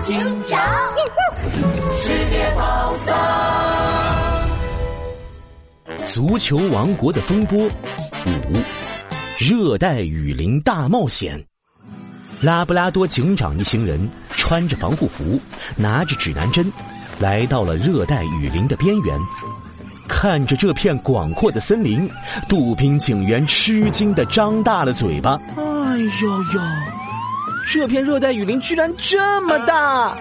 警长，世界宝藏，足球王国的风波五，热带雨林大冒险。拉布拉多警长一行人穿着防护服，拿着指南针，来到了热带雨林的边缘。看着这片广阔的森林，杜宾警员吃惊的张大了嘴巴。哎呦呦，这片热带雨林居然这么大！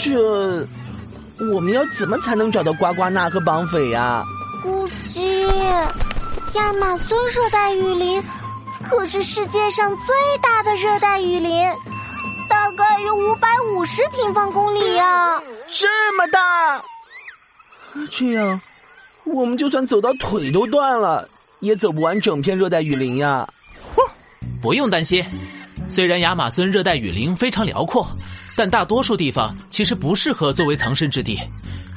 这，我们要怎么才能找到呱呱纳和绑匪呀？估计亚马孙热带雨林可是世界上最大的热带雨林，大概有五百五十平方公里呀！这么大，这样。我们就算走到腿都断了，也走不完整片热带雨林呀！不用担心，虽然亚马孙热带雨林非常辽阔，但大多数地方其实不适合作为藏身之地。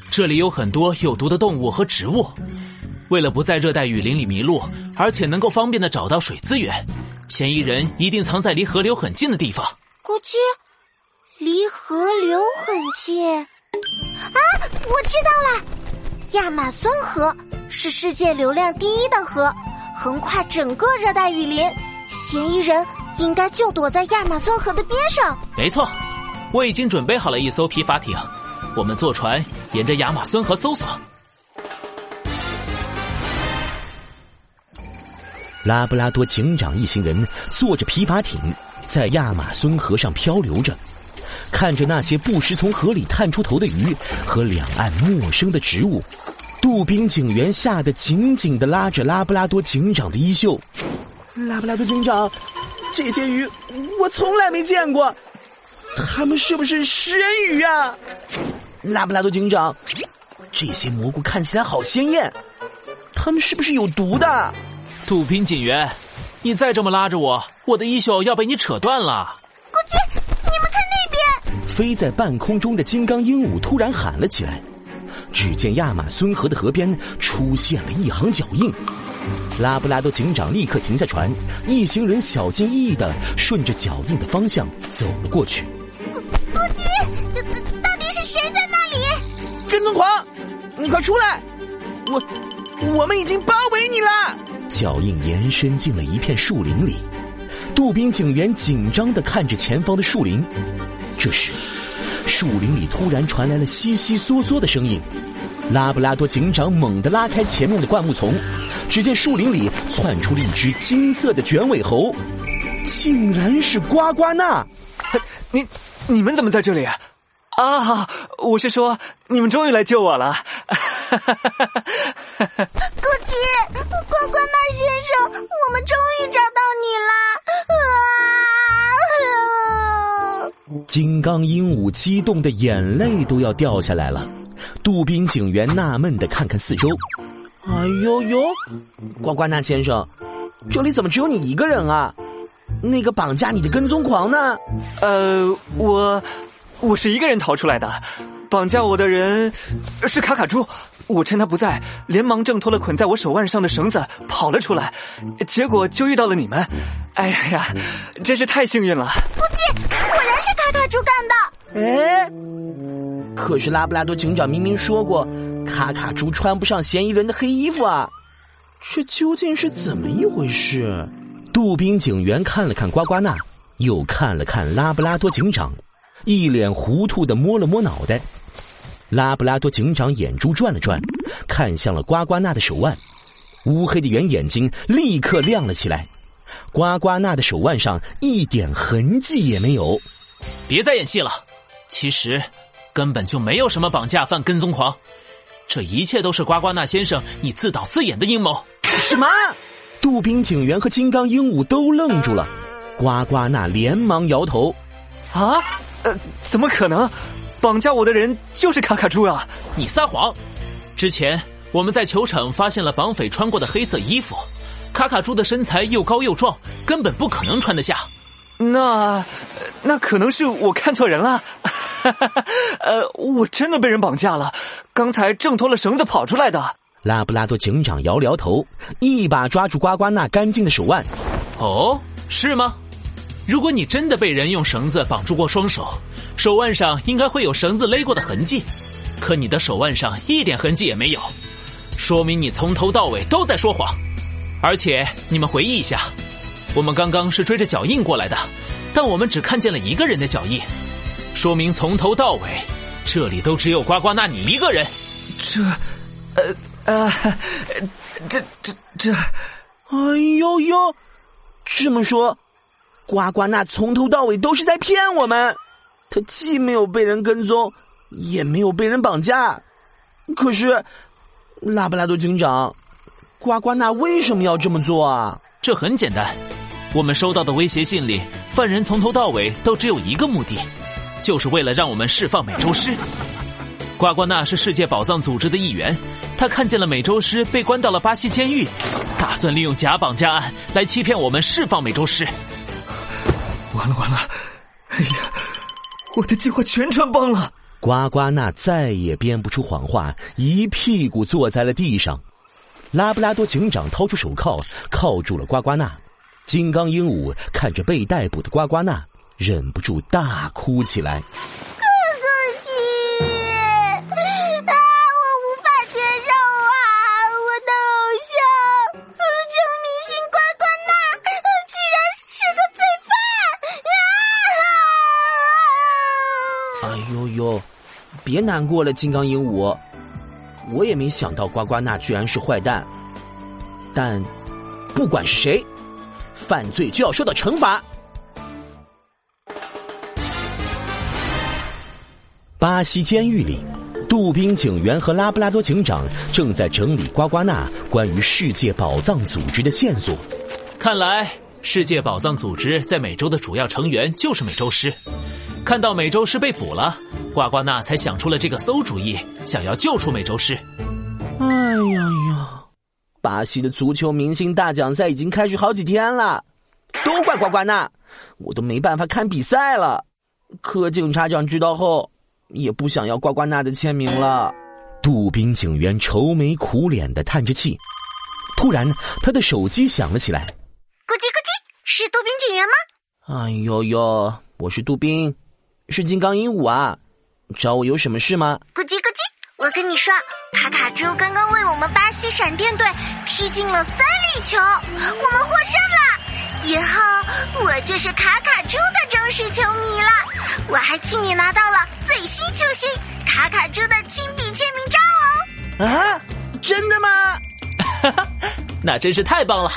这里有很多有毒的动物和植物。为了不在热带雨林里迷路，而且能够方便的找到水资源，嫌疑人一定藏在离河流很近的地方。估计离河流很近。啊，我知道了。亚马孙河是世界流量第一的河，横跨整个热带雨林。嫌疑人应该就躲在亚马孙河的边上。没错，我已经准备好了一艘皮筏艇，我们坐船沿着亚马孙河搜索。拉布拉多警长一行人坐着皮筏艇，在亚马孙河上漂流着，看着那些不时从河里探出头的鱼和两岸陌生的植物。杜宾警员吓得紧紧的拉着拉布拉多警长的衣袖。拉布拉多警长，这些鱼我从来没见过，它们是不是食人鱼啊？拉布拉多警长，这些蘑菇看起来好鲜艳，它们是不是有毒的？杜宾警员，你再这么拉着我，我的衣袖要被你扯断了。估计你们看那边，飞在半空中的金刚鹦鹉突然喊了起来。只见亚马孙河的河边出现了一行脚印，拉布拉多警长立刻停下船，一行人小心翼翼的顺着脚印的方向走了过去。不不急，到底是谁在那里？跟踪狂，你快出来！我我们已经包围你了。脚印延伸进了一片树林里，杜宾警员紧张的看着前方的树林，这时。树林里突然传来了悉悉嗦嗦的声音，拉布拉多警长猛地拉开前面的灌木丛，只见树林里窜出了一只金色的卷尾猴，竟然是呱呱娜！你你们怎么在这里？啊，啊我是说，你们终于来救我了！顾吉，呱呱娜先生，我们终于找到你了！啊！金刚鹦鹉激动的眼泪都要掉下来了，杜宾警员纳闷的看看四周，哎呦呦，呱呱纳先生，这里怎么只有你一个人啊？那个绑架你的跟踪狂呢？呃，我，我是一个人逃出来的，绑架我的人是卡卡猪。我趁他不在，连忙挣脱了捆在我手腕上的绳子，跑了出来，结果就遇到了你们。哎呀呀，真是太幸运了！不计果然是卡卡猪干的。哎，可是拉布拉多警长明明说过，卡卡猪穿不上嫌疑人的黑衣服啊，这究竟是怎么一回事？杜宾警员看了看呱呱娜，又看了看拉布拉多警长，一脸糊涂的摸了摸脑袋。拉布拉多警长眼珠转了转，看向了呱呱娜的手腕，乌黑的圆眼睛立刻亮了起来。呱呱娜的手腕上一点痕迹也没有。别再演戏了，其实根本就没有什么绑架犯、跟踪狂，这一切都是呱呱那先生你自导自演的阴谋。什么？杜宾警员和金刚鹦鹉都愣住了。呱呱那连忙摇头：“啊，呃，怎么可能？”绑架我的人就是卡卡猪啊！你撒谎！之前我们在球场发现了绑匪穿过的黑色衣服，卡卡猪的身材又高又壮，根本不可能穿得下。那那可能是我看错人了。哈 哈呃，我真的被人绑架了，刚才挣脱了绳子跑出来的。拉布拉多警长摇了摇头，一把抓住呱呱那干净的手腕。哦，是吗？如果你真的被人用绳子绑住过双手，手腕上应该会有绳子勒过的痕迹，可你的手腕上一点痕迹也没有，说明你从头到尾都在说谎。而且你们回忆一下，我们刚刚是追着脚印过来的，但我们只看见了一个人的脚印，说明从头到尾这里都只有呱呱那你一个人。这，呃呃，这这这，哎呦呦，这么说，呱呱那从头到尾都是在骗我们。他既没有被人跟踪，也没有被人绑架。可是，拉布拉多警长。呱呱那为什么要这么做啊？这很简单，我们收到的威胁信里，犯人从头到尾都只有一个目的，就是为了让我们释放美洲狮。瓜瓜纳是世界宝藏组织的一员，他看见了美洲狮被关到了巴西监狱，打算利用假绑架案来欺骗我们释放美洲狮。完了完了，哎呀，我的计划全穿帮了！呱呱那再也编不出谎话，一屁股坐在了地上。拉布拉多警长掏出手铐，铐住了呱呱那。金刚鹦鹉看着被逮捕的呱呱那，忍不住大哭起来：“哥哥鸡，啊，我无法接受啊！我的偶像，足球明星呱呱那，居然是个罪犯！”哎呦呦，别难过了，金刚鹦鹉。我也没想到呱呱那居然是坏蛋，但不管是谁，犯罪就要受到惩罚。巴西监狱里，杜宾警员和拉布拉多警长正在整理呱呱纳关于世界宝藏组织的线索。看来，世界宝藏组织在美洲的主要成员就是美洲狮。看到美洲狮被捕了。呱呱纳才想出了这个馊主意，想要救出美洲狮。哎呀呀！巴西的足球明星大奖赛已经开始好几天了，都怪呱呱纳，我都没办法看比赛了。可警察长知道后，也不想要呱呱娜的签名了。杜宾警员愁眉苦脸的叹着气，突然他的手机响了起来。咕叽咕叽，是杜宾警员吗？哎呦呦，我是杜宾，是金刚鹦鹉啊。找我有什么事吗？咕叽咕叽，我跟你说，卡卡猪刚刚为我们巴西闪电队踢进了三粒球，我们获胜了。以后我就是卡卡猪的忠实球迷了。我还替你拿到了最新球星卡卡猪的亲笔签名照哦。啊，真的吗？哈哈，那真是太棒了。